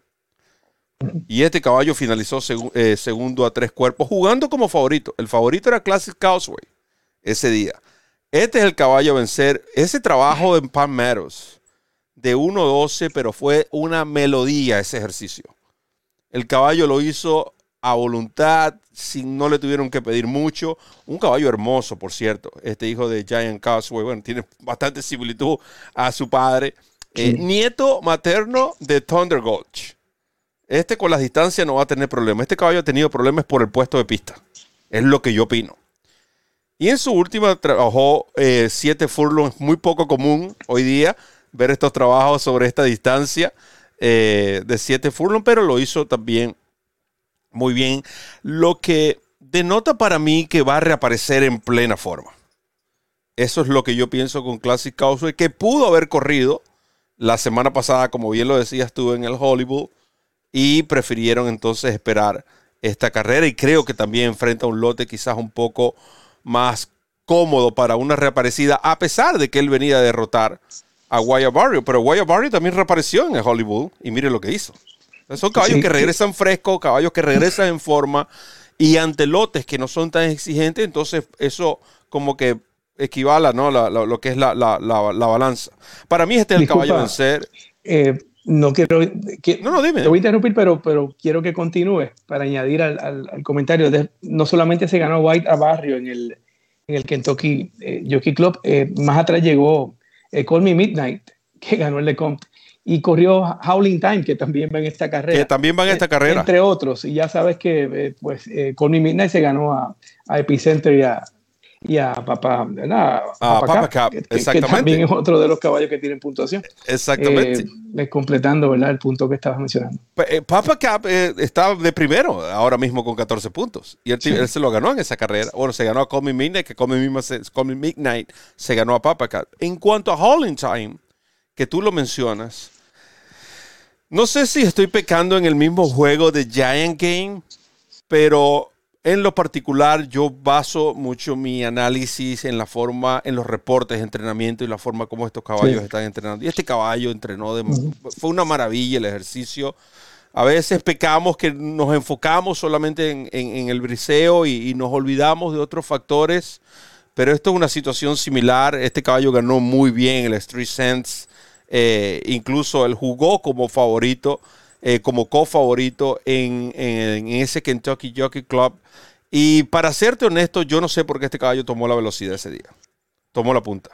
Y este caballo finalizó eh, segundo a tres cuerpos, jugando como favorito. El favorito era Classic Causeway ese día. Este es el caballo a vencer. Ese trabajo en Pan Meadows de 1.12, pero fue una melodía ese ejercicio. El caballo lo hizo a voluntad, si no le tuvieron que pedir mucho. Un caballo hermoso, por cierto. Este hijo de Giant Causeway, bueno, tiene bastante similitud a su padre. Eh, nieto materno de Thunder Gulch. Este con las distancias no va a tener problemas. Este caballo ha tenido problemas por el puesto de pista. Es lo que yo opino. Y en su última trabajó eh, siete furlongs, muy poco común hoy día ver estos trabajos sobre esta distancia eh, de siete furlongs, pero lo hizo también muy bien. Lo que denota para mí que va a reaparecer en plena forma. Eso es lo que yo pienso con Classic Causeway, que pudo haber corrido la semana pasada, como bien lo decías tú, en el Hollywood y prefirieron entonces esperar esta carrera y creo que también enfrenta un lote quizás un poco más cómodo para una reaparecida, a pesar de que él venía a derrotar a Guaya Barrio, pero Guaya Barrio también reapareció en el Hollywood y mire lo que hizo. Son caballos que regresan frescos, caballos que regresan en forma y ante lotes que no son tan exigentes, entonces eso como que equivale ¿no? lo que es la, balanza. Para mí este es el caballo a vencer. Eh, no quiero. no, no, dime. Te voy a interrumpir, pero, pero quiero que continúe para añadir al, al, comentario. De, no solamente se ganó White a Barrio en el, en el Kentucky eh, Jockey Club, eh, más atrás llegó eh, Call Me Midnight, que ganó el Lecomte, y corrió Howling Time, que también va en esta carrera. Que también va en esta carrera. Entre otros. Y ya sabes que pues, Call Me Midnight se ganó a, a Epicenter y a, y a Papa, nada, a Papa, Cap, exactamente. Que también es otro de los caballos que tienen puntuación. Exactamente. Eh, completando ¿verdad? el punto que estabas mencionando. Eh, Papa Cap eh, está de primero ahora mismo con 14 puntos. Y él, se lo ganó en esa carrera. Bueno, se ganó a Coming Midnight, que Coming Midnight se ganó a Papa Cap. En cuanto a Hauling Time, que tú lo mencionas, no sé si estoy pecando en el mismo juego de Giant Game, pero en lo particular, yo baso mucho mi análisis en la forma, en los reportes de entrenamiento y la forma como estos caballos están entrenando. Y este caballo entrenó, de, fue una maravilla el ejercicio. A veces pecamos que nos enfocamos solamente en, el briseo y, nos olvidamos de otros factores, pero esto es una situación similar. Este caballo ganó muy bien el Street Sense, eh, incluso él jugó como favorito. Eh, como co-favorito en, en, ese Kentucky Jockey Club. Y para serte honesto, yo no sé por qué este caballo tomó la velocidad ese día. Tomó la punta.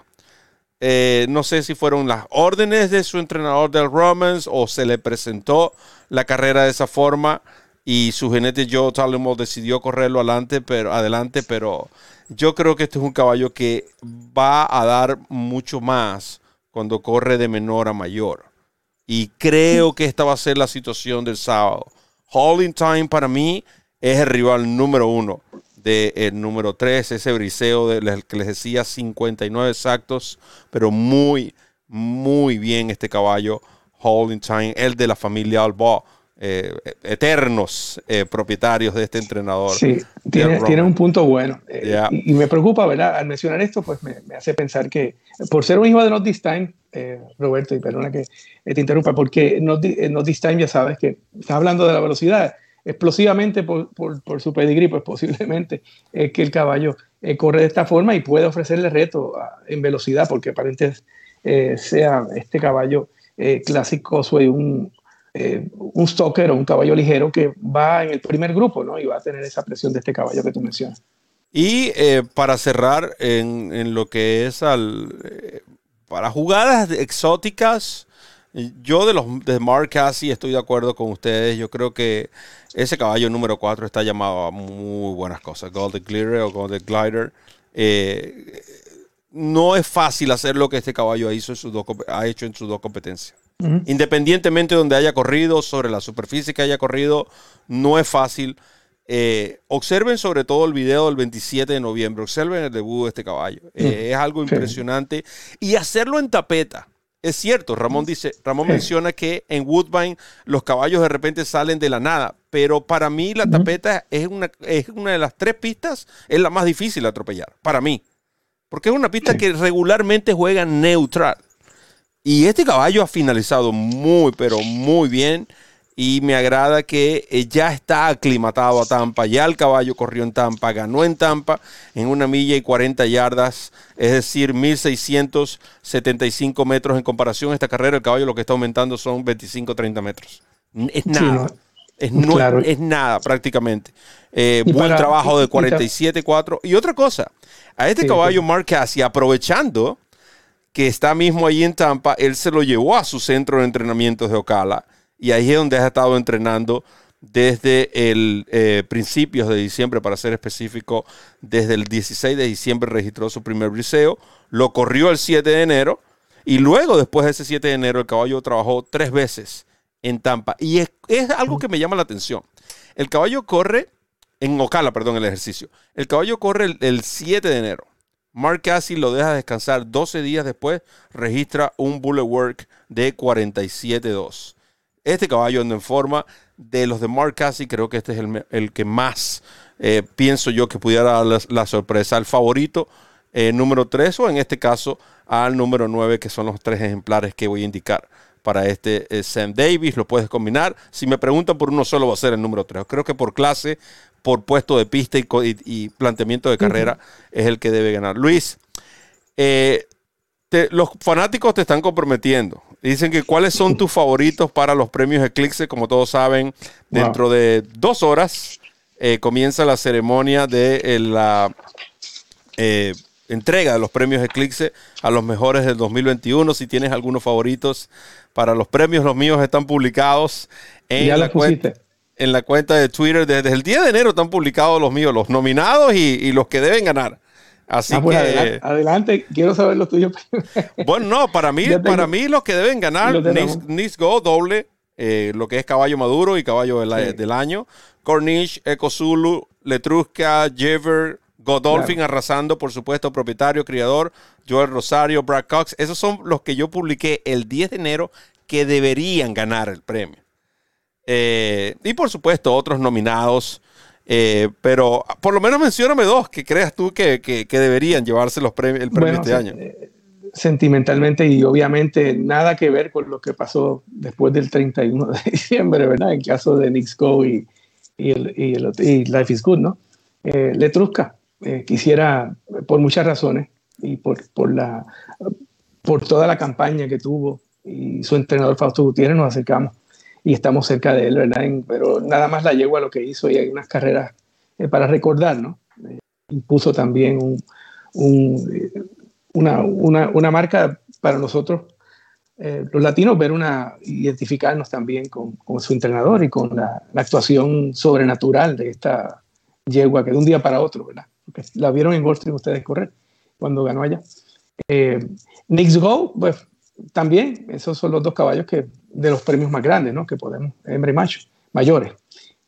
Eh, no sé si fueron las órdenes de su entrenador del Romans o se le presentó la carrera de esa forma y su jinete Joe Talimo decidió correrlo adelante, pero, adelante, pero yo creo que este es un caballo que va a dar mucho más cuando corre de menor a mayor. Y creo que esta va a ser la situación del sábado. Holding Time para mí es el rival número uno del de, número tres, ese briseo de, que les decía 59 exactos, pero muy, muy bien este caballo. Holding Time, el de la familia Alba. Eh, eternos eh, propietarios de este entrenador. Sí, tiene, un punto bueno. Eh, y, me preocupa, ¿verdad? Al mencionar esto, pues me, hace pensar que por ser un hijo de Not This Time, Roberto, y perdona que te interrumpa, porque Not, Not This Time ya sabes que está hablando de la velocidad. explosivamente por, por, su pedigrí, pues posiblemente es que el caballo eh, corre de esta forma y puede ofrecerle reto en velocidad, porque aparentemente eh, sea este caballo eh, clásico, soy un, un stalker o un caballo ligero que va en el primer grupo, ¿no? Y va a tener esa presión de este caballo que tú mencionas. Y para cerrar en, lo que es al, para jugadas exóticas, yo de los de Mark Cassie estoy de acuerdo con ustedes. Yo creo que ese caballo número 4 está llamado a muy buenas cosas. Golden Glider o Golden Glider. Eh, no es fácil hacer lo que este caballo ha hecho en sus dos competencias. Independientemente de donde haya corrido, sobre la superficie que haya corrido, no es fácil. Eh, observen sobre todo el video del 27 de noviembre. Observen el debut de este caballo. Eh, es algo impresionante. Y hacerlo en tapeta. Es cierto, Ramón dice, Ramón menciona que en Woodbine los caballos de repente salen de la nada, pero para mí la tapeta es una, es una de las tres pistas, es la más difícil de atropellar, para mí. Porque es una pista que regularmente juega neutral. Y este caballo ha finalizado muy, pero muy bien y me agrada que eh, ya está aclimatado a Tampa. Ya el caballo corrió en Tampa, ganó en Tampa en una milla y 40 yardas, es decir, 1675 metros en comparación a esta carrera. El caballo lo que está aumentando son 25, 30 metros. Es nada. Es, es, nada prácticamente. Eh, buen trabajo de 47-4. Y otra cosa, a este caballo Mark Cassie, aprovechando que está mismo ahí en Tampa, él se lo llevó a su centro de entrenamiento de Ocala y ahí es donde has estado entrenando desde el eh, principios de diciembre, para ser específico, desde el 16 de diciembre registró su primer briseo, lo corrió el 7 de enero y luego después de ese 7 de enero el caballo trabajó tres veces en Tampa. Y es, algo que me llama la atención. El caballo corre, en Ocala, perdón, el ejercicio. El caballo corre el, el 7 de enero. Mark Cassie lo deja descansar 12 días después, registra un bullet work de 47-2. Este caballo anda en forma. De los de Mark Cassie, creo que este es el, que más eh, pienso yo que pudiera dar la, sorpresa. al favorito eh, número 3 o en este caso al número 9, que son los tres ejemplares que voy a indicar para este eh, Sam Davis. Lo puedes combinar. Si me preguntan por uno solo, va a ser el número 3. Creo que por clase, por puesto de pista y, planteamiento de carrera es el que debe ganar. Luis, los fanáticos te están comprometiendo. Dicen que cuáles son tus favoritos para los premios Eclipse. Como todos saben, dentro de dos horas eh, comienza la ceremonia de eh, la eh, entrega de los premios Eclipse a los mejores del 2021. Si tienes algunos favoritos para los premios, los míos están publicados en, la, cuenta, en la cuenta de Twitter. Desde el día de enero están publicados los míos, los nominados y los que deben ganar. Así ah, pues que adelante, quiero saber los tuyos. bueno, no, para mí, para mí los que deben ganar, Nisgo doble, eh, lo que es caballo maduro y caballo del, año, Cornish, Ecozulu, Letrusca, Jever, Godolphin arrasando, por supuesto, propietario, criador, Joel Rosario, Brad Cox. Esos son los que yo publiqué el 10 de enero que deberían ganar el premio. Eh, y por supuesto, otros nominados. Eh, pero por lo menos mencióname dos que creas tú que, deberían llevarse los premios, el premio este año. Eh, sentimentalmente y obviamente nada que ver con lo que pasó después del 31 de diciembre, ¿verdad? En caso de Nick's Go y, y, Life is Good, ¿no? Eh, Letrusca, eh, quisiera, por muchas razones y por, por, la, por toda la campaña que tuvo y su entrenador Fausto Gutiérrez, nos acercamos y estamos cerca de él, ¿verdad? pero nada más la llevo a lo que hizo y hay unas carreras eh, para recordar, ¿no? Eh, impuso también un, eh, una, una, una, marca para nosotros, los latinos, ver una, identificarnos también con, con su entrenador y con la, la, actuación sobrenatural de esta yegua que de un día para otro, ¿verdad? Porque la vieron en Wall ustedes correr cuando ganó allá. Knicks Go, pues también esos son los dos caballos que de los premios más grandes, ¿no? Que podemos, hembra y macho, mayores,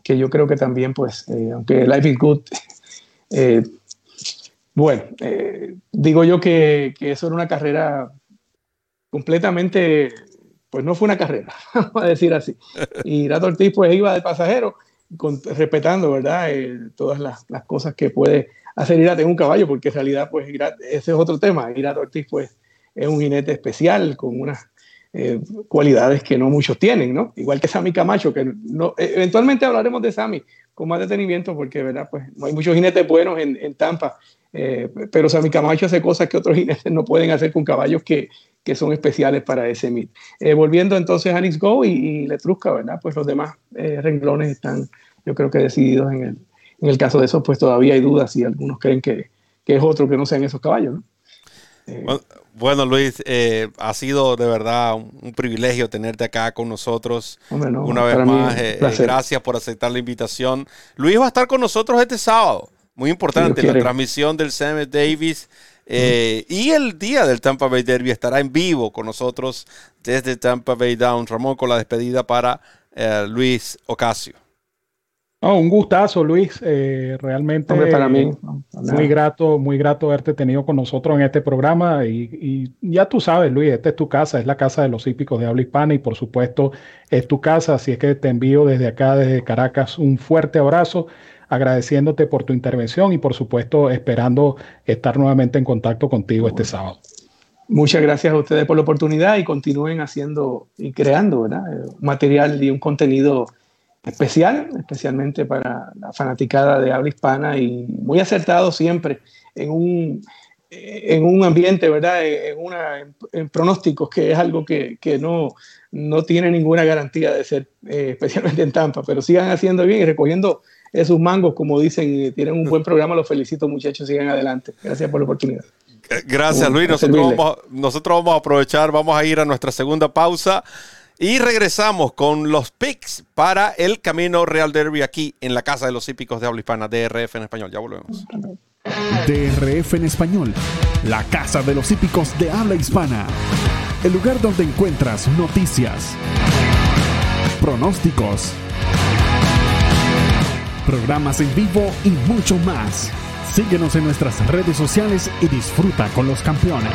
que yo creo que también, pues, eh, aunque Life is Good, eh, bueno, eh, digo yo que, que, eso era una carrera completamente, pues no fue una carrera, vamos a decir así. Y Irato Ortiz, pues, iba de pasajero, respetando, ¿verdad? todas las, las, cosas que puede hacer Irato en un caballo, porque en realidad, pues, ese es otro tema. Irato Ortiz, pues, es un jinete especial, con unas eh, cualidades que no muchos tienen, ¿no? Igual que Sammy Camacho, que no, eventualmente hablaremos de Sammy con más detenimiento porque, ¿verdad? Pues no hay muchos jinetes buenos en, Tampa, pero Sammy Camacho hace cosas que otros jinetes no pueden hacer con caballos que, que son especiales para ese meet. volviendo entonces a Nix Go y, y Letrusca, ¿verdad? Pues los demás renglones están, yo creo que decididos en el, en el caso de eso, pues todavía hay dudas y algunos creen que, que es otro que no sean esos caballos. ¿no? Eh, bueno, Luis, eh, ha sido de verdad un, privilegio tenerte acá con nosotros una vez más. Eh, gracias por aceptar la invitación. Luis va a estar con nosotros este sábado. Muy importante, la transmisión del Sam Davis. Y el día del Tampa Bay Derby estará en vivo con nosotros desde Tampa Bay Down. Ramón, con la despedida para Luis Ocasio un gustazo, Luis. Eh, realmente para mí. muy grato, muy grato haberte tenido con nosotros en este programa. Y, ya tú sabes, Luis, esta es tu casa, es la casa de los hípicos de habla hispana y por supuesto es tu casa. Así es que te envío desde acá, desde Caracas, un fuerte abrazo, agradeciéndote por tu intervención y por supuesto esperando estar nuevamente en contacto contigo este sábado. Muchas gracias a ustedes por la oportunidad y continúen haciendo y creando ¿verdad? material y un contenido especial, especialmente para la fanaticada de habla hispana y muy acertado siempre en un, en un ambiente, ¿verdad? En, una, en pronósticos, que es algo que, que, no, no tiene ninguna garantía de ser, eh, especialmente en Tampa, pero sigan haciendo bien y recogiendo esos mangos, como dicen, tienen un buen programa, los felicito muchachos, sigan adelante. Gracias por la oportunidad. Gracias Luis, nosotros vamos, nosotros vamos a aprovechar, vamos a ir a nuestra segunda pausa. Y regresamos con los picks para el Camino Real Derby aquí en la Casa de los Hípicos de Habla Hispana, DRF en español. Ya volvemos. DRF en español, la Casa de los Hípicos de Habla Hispana. El lugar donde encuentras noticias, pronósticos, programas en vivo y mucho más. Síguenos en nuestras redes sociales y disfruta con los campeones.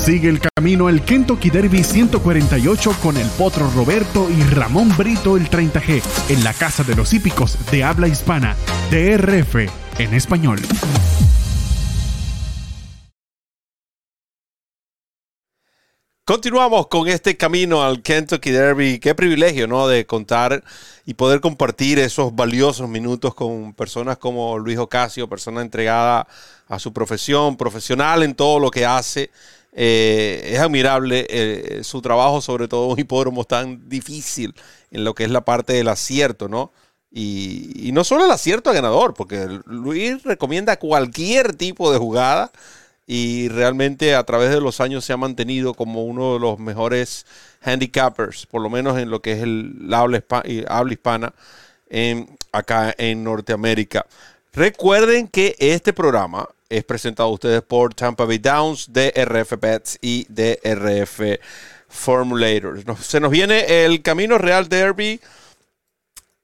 Sigue el camino el Kentucky Derby 148 con el Potro Roberto y Ramón Brito el 30G en la Casa de los Hípicos de habla hispana, DRF en español. Continuamos con este camino al Kentucky Derby. Qué privilegio, ¿no? De contar y poder compartir esos valiosos minutos con personas como Luis Ocasio, persona entregada a su profesión, profesional en todo lo que hace. Eh, es admirable eh, su trabajo, sobre todo un hipódromo tan difícil en lo que es la parte del acierto, ¿no? Y, no solo el acierto a ganador, porque Luis recomienda cualquier tipo de jugada y realmente a través de los años se ha mantenido como uno de los mejores handicappers, por lo menos en lo que es el habla, hispana acá en Norteamérica. Recuerden que este programa es presentado a ustedes por Tampa Bay Downs, DRF Pets y DRF Formulators. se nos viene el Camino Real Derby,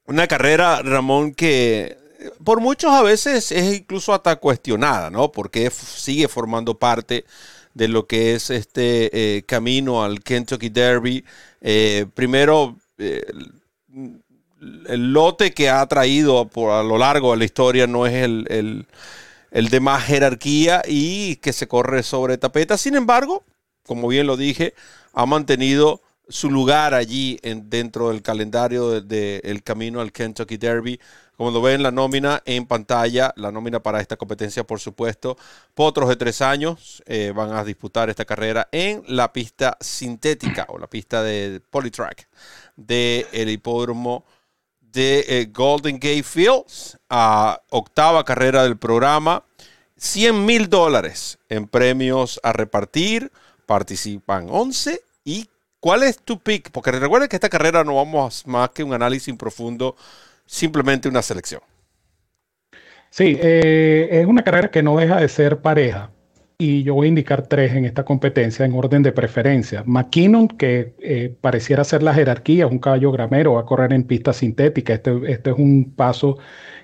una carrera, Ramón, que por muchos a veces es incluso hasta cuestionada, ¿no? Porque sigue formando parte de lo que es este eh, camino al Kentucky Derby. Eh, primero, eh, el lote que ha traído por, a lo largo de la historia no es el el de más jerarquía y que se corre sobre tapeta. Sin embargo, como bien lo dije, ha mantenido su lugar allí en, dentro del calendario del camino al Kentucky Derby. Como lo ven la nómina en pantalla, la nómina para esta competencia, por supuesto. Potros de tres años eh, van a disputar esta carrera en la pista sintética o la pista de Polytrack del el hipódromo de eh, Golden Gate Fields, a octava carrera del programa. 100 mil dólares en premios a repartir. Participan 11. ¿Y cuál es tu pick? Porque recuerden que esta carrera no vamos más que un análisis profundo, simplemente una selección. Sí, eh, es una carrera que no deja de ser pareja. Y yo voy a indicar tres en esta competencia en orden de preferencia. McKinnon, que eh, pareciera ser la jerarquía, es un caballo gramero, va a correr en pista sintética. Este, este es un paso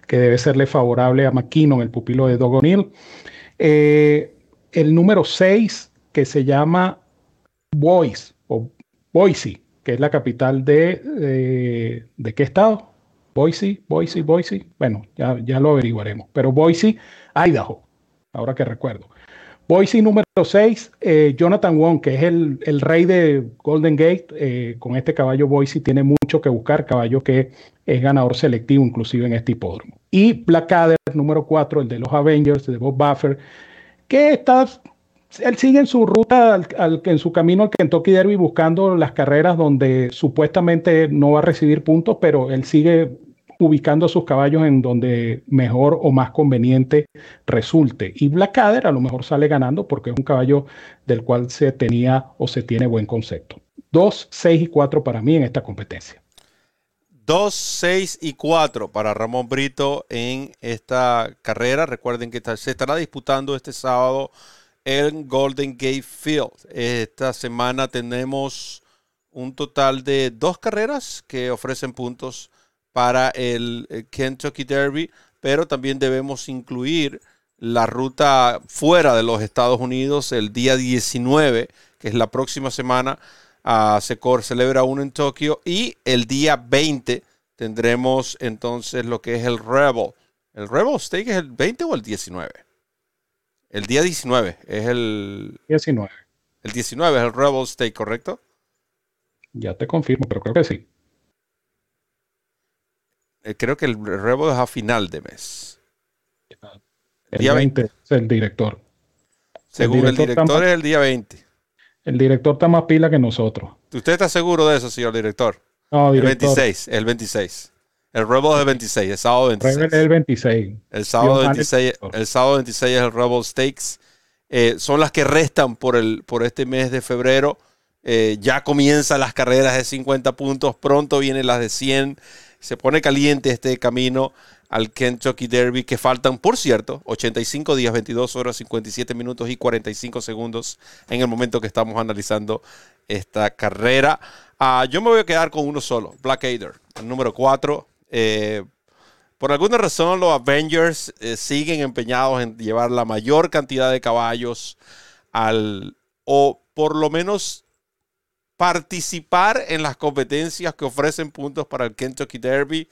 que debe serle favorable a McKinnon, el pupilo de Doug eh, el número 6, que se llama Boise, o Boise, que es la capital de, ¿de qué estado? Boise, Boise, Boise. Bueno, ya, ya lo averiguaremos. Pero Boise, Idaho, ahora que recuerdo. Boise número 6, eh, Jonathan Wong, que es el, rey de Golden Gate, eh, con este caballo Boise tiene mucho que buscar, caballo que es ganador selectivo inclusive en este hipódromo. Y Blackadder número 4, el de los Avengers, de Bob Buffer, que está, él sigue en su ruta, al, en su camino al Kentucky Derby buscando las carreras donde supuestamente no va a recibir puntos, pero él sigue ubicando sus caballos en donde mejor o más conveniente resulte. Y Blackadder a lo mejor sale ganando porque es un caballo del cual se tenía o se tiene buen concepto. 2, 6 y 4 para mí en esta competencia. 2, 6 y 4 para Ramón Brito en esta carrera. Recuerden que se estará disputando este sábado en Golden Gate Field. Esta semana tenemos un total de dos carreras que ofrecen puntos para el eh, Kentucky Derby, pero también debemos incluir la ruta fuera de los Estados Unidos el día 19, que es la próxima semana. Uh, se celebra uno en Tokio y el día 20 tendremos entonces lo que es el Rebel. ¿El Rebel Stake es el 20 o el 19? El día 19 es el... 19. El 19 es el Rebel Stake, ¿correcto? Ya te confirmo, pero creo que sí. Eh, creo que el Rebel es a final de mes. El día 20, es el director. Según el director, es el día 20. El director está más pila que nosotros. ¿Usted está seguro de eso, señor director? No, director. El 26, el 26. El Rebel es el 26, el sábado 26. Rebel es el 26. El sábado 26, el sábado 26 es el Rebel Stakes. Eh, son las que restan por, el, por este mes de febrero. Eh, ya comienzan las carreras de 50 puntos, pronto vienen las de 100 se pone caliente este camino al Kentucky Derby, que faltan, por cierto, 85 días, 22 horas, 57 minutos y 45 segundos en el momento que estamos analizando esta carrera. Ah, yo me voy a quedar con uno solo, Blackadder, el número 4. Eh, por alguna razón, los Avengers eh, siguen empeñados en llevar la mayor cantidad de caballos al, o por lo menos participar en las competencias que ofrecen puntos para el Kentucky Derby.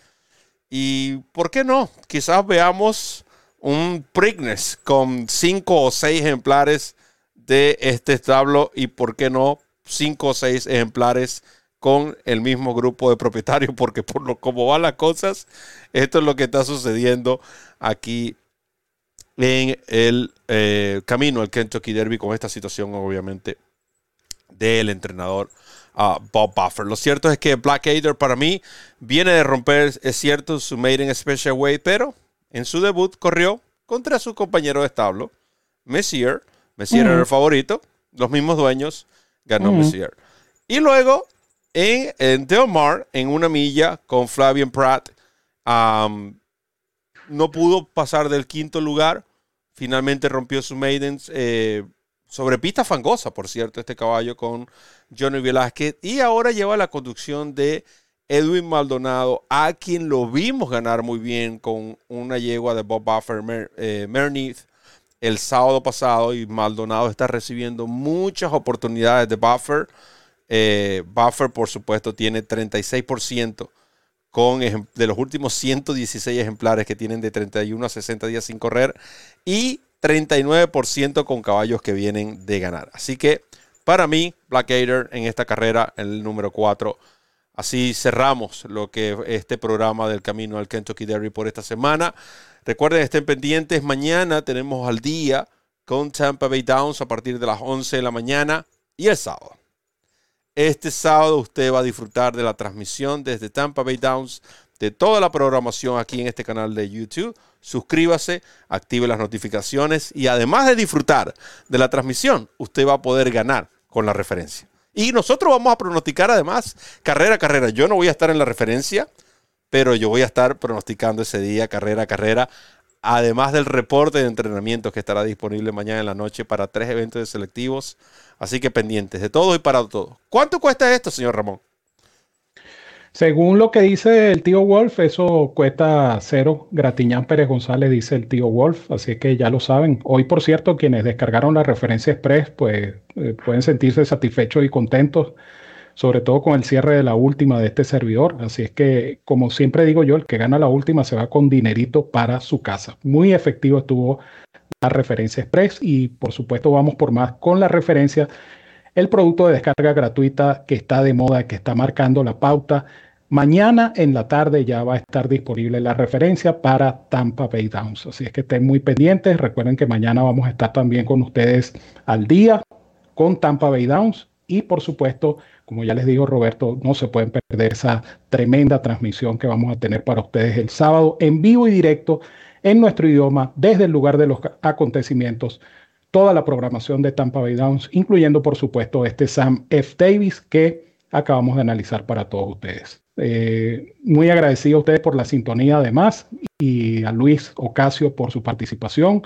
Y, ¿por qué no? Quizás veamos un Preakness con cinco o seis ejemplares de este establo y, ¿por qué no? Cinco o seis ejemplares con el mismo grupo de propietarios, porque por lo como van las cosas, esto es lo que está sucediendo aquí en el eh, camino al Kentucky Derby con esta situación, obviamente, del entrenador Bob Buffer. Lo cierto es que Blackadder para mí viene de romper, es cierto, su maiden special way, pero en su debut corrió contra su compañero de establo, Messier. Messier era el favorito, los mismos dueños, ganó Messier. Y luego en, en Del Mar, en una milla con Flavian Pratt, no pudo pasar del quinto lugar. Finalmente rompió su maidens. Eh, sobre pista fangosa, por cierto, este caballo con Johnny Velázquez. Y ahora lleva la conducción de Edwin Maldonado, a quien lo vimos ganar muy bien con una yegua de Bob Buffer, eh, el sábado pasado. Y Maldonado está recibiendo muchas oportunidades de Buffer. Eh, Buffer, por supuesto, tiene 36% con, de los últimos 116 ejemplares que tienen de 31 a 60 días sin correr. Y 39% con caballos que vienen de ganar. Así que para mí, Blackadder en esta carrera, el número 4. Así cerramos lo que este programa del camino al Kentucky Derby por esta semana. Recuerden, estén pendientes. Mañana tenemos al día con Tampa Bay Downs a partir de las 11 de la mañana y el sábado. Este sábado usted va a disfrutar de la transmisión desde Tampa Bay Downs de toda la programación aquí en este canal de YouTube. Suscríbase, active las notificaciones y además de disfrutar de la transmisión, usted va a poder ganar con la referencia. Y nosotros vamos a pronosticar además carrera a carrera. Yo no voy a estar en la referencia, pero yo voy a estar pronosticando ese día carrera a carrera además del reporte de entrenamiento que estará disponible mañana en la noche para tres eventos selectivos. Así que pendientes de todo y para todo. ¿Cuánto cuesta esto, señor Ramón? Según lo que dice el tío Wolf, eso cuesta cero. Gratiñán Pérez González dice el tío Wolf, así que ya lo saben. Hoy, por cierto, quienes descargaron la referencia express, pues eh, pueden sentirse satisfechos y contentos, sobre todo con el cierre de la última de este servidor. Así es que, como siempre digo yo, el que gana la última se va con dinerito para su casa. Muy efectivo estuvo la referencia express y, por supuesto, vamos por más con la referencia el producto de descarga gratuita que está de moda, que está marcando la pauta. Mañana en la tarde ya va a estar disponible la referencia para Tampa Bay Downs. Así es que estén muy pendientes. Recuerden que mañana vamos a estar también con ustedes al día con Tampa Bay Downs. Y por supuesto, como ya les digo Roberto, no se pueden perder esa tremenda transmisión que vamos a tener para ustedes el sábado en vivo y directo en nuestro idioma desde el lugar de los acontecimientos toda la programación de Tampa Bay Downs, incluyendo por supuesto este Sam F. Davis que acabamos de analizar para todos ustedes. Eh, muy agradecido a ustedes por la sintonía además y a Luis Ocasio por su participación.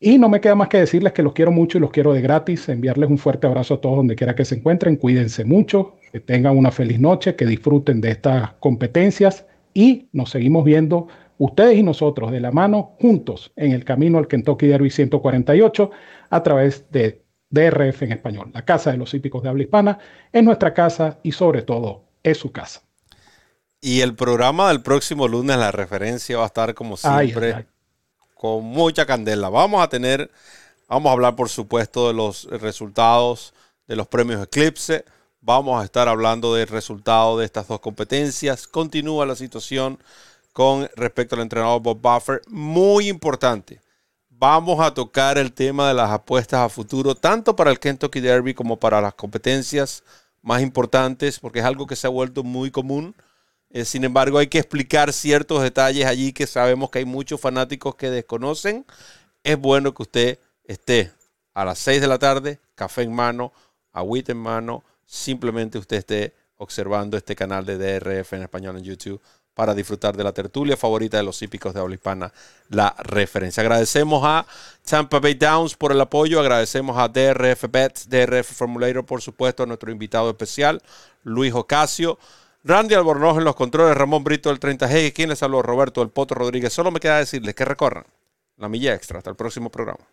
Y no me queda más que decirles que los quiero mucho y los quiero de gratis, enviarles un fuerte abrazo a todos donde quiera que se encuentren, cuídense mucho, que tengan una feliz noche, que disfruten de estas competencias y nos seguimos viendo ustedes y nosotros de la mano, juntos en el camino al Kentucky Derby 148 a través de DRF en español, la casa de los hípicos de habla hispana, es nuestra casa y sobre todo es su casa. Y el programa del próximo lunes, la referencia va a estar como siempre con mucha candela. Vamos a tener, vamos a hablar por supuesto de los resultados de los premios Eclipse. Vamos a estar hablando del resultado de estas dos competencias. Continúa la situación con respecto al entrenador Bob Buffer. Muy importante. Vamos a tocar el tema de las apuestas a futuro, tanto para el Kentucky Derby como para las competencias más importantes, porque es algo que se ha vuelto muy común. Eh, sin embargo, hay que explicar ciertos detalles allí que sabemos que hay muchos fanáticos que desconocen. Es bueno que usted esté a las 6 de la tarde, café en mano, agüita en mano, simplemente usted esté observando este canal de DRF en español en YouTube para disfrutar de la tertulia favorita de los hípicos de habla hispana, la referencia. Agradecemos a Tampa Bay Downs por el apoyo, agradecemos a DRF Bets, DRF Formulator, por supuesto, a nuestro invitado especial, Luis Ocasio. Randy Albornoz en los controles, Ramón Brito del 30G, quien les habló, Roberto del Poto Rodríguez. Solo me queda decirles que recorran la milla extra. Hasta el próximo programa.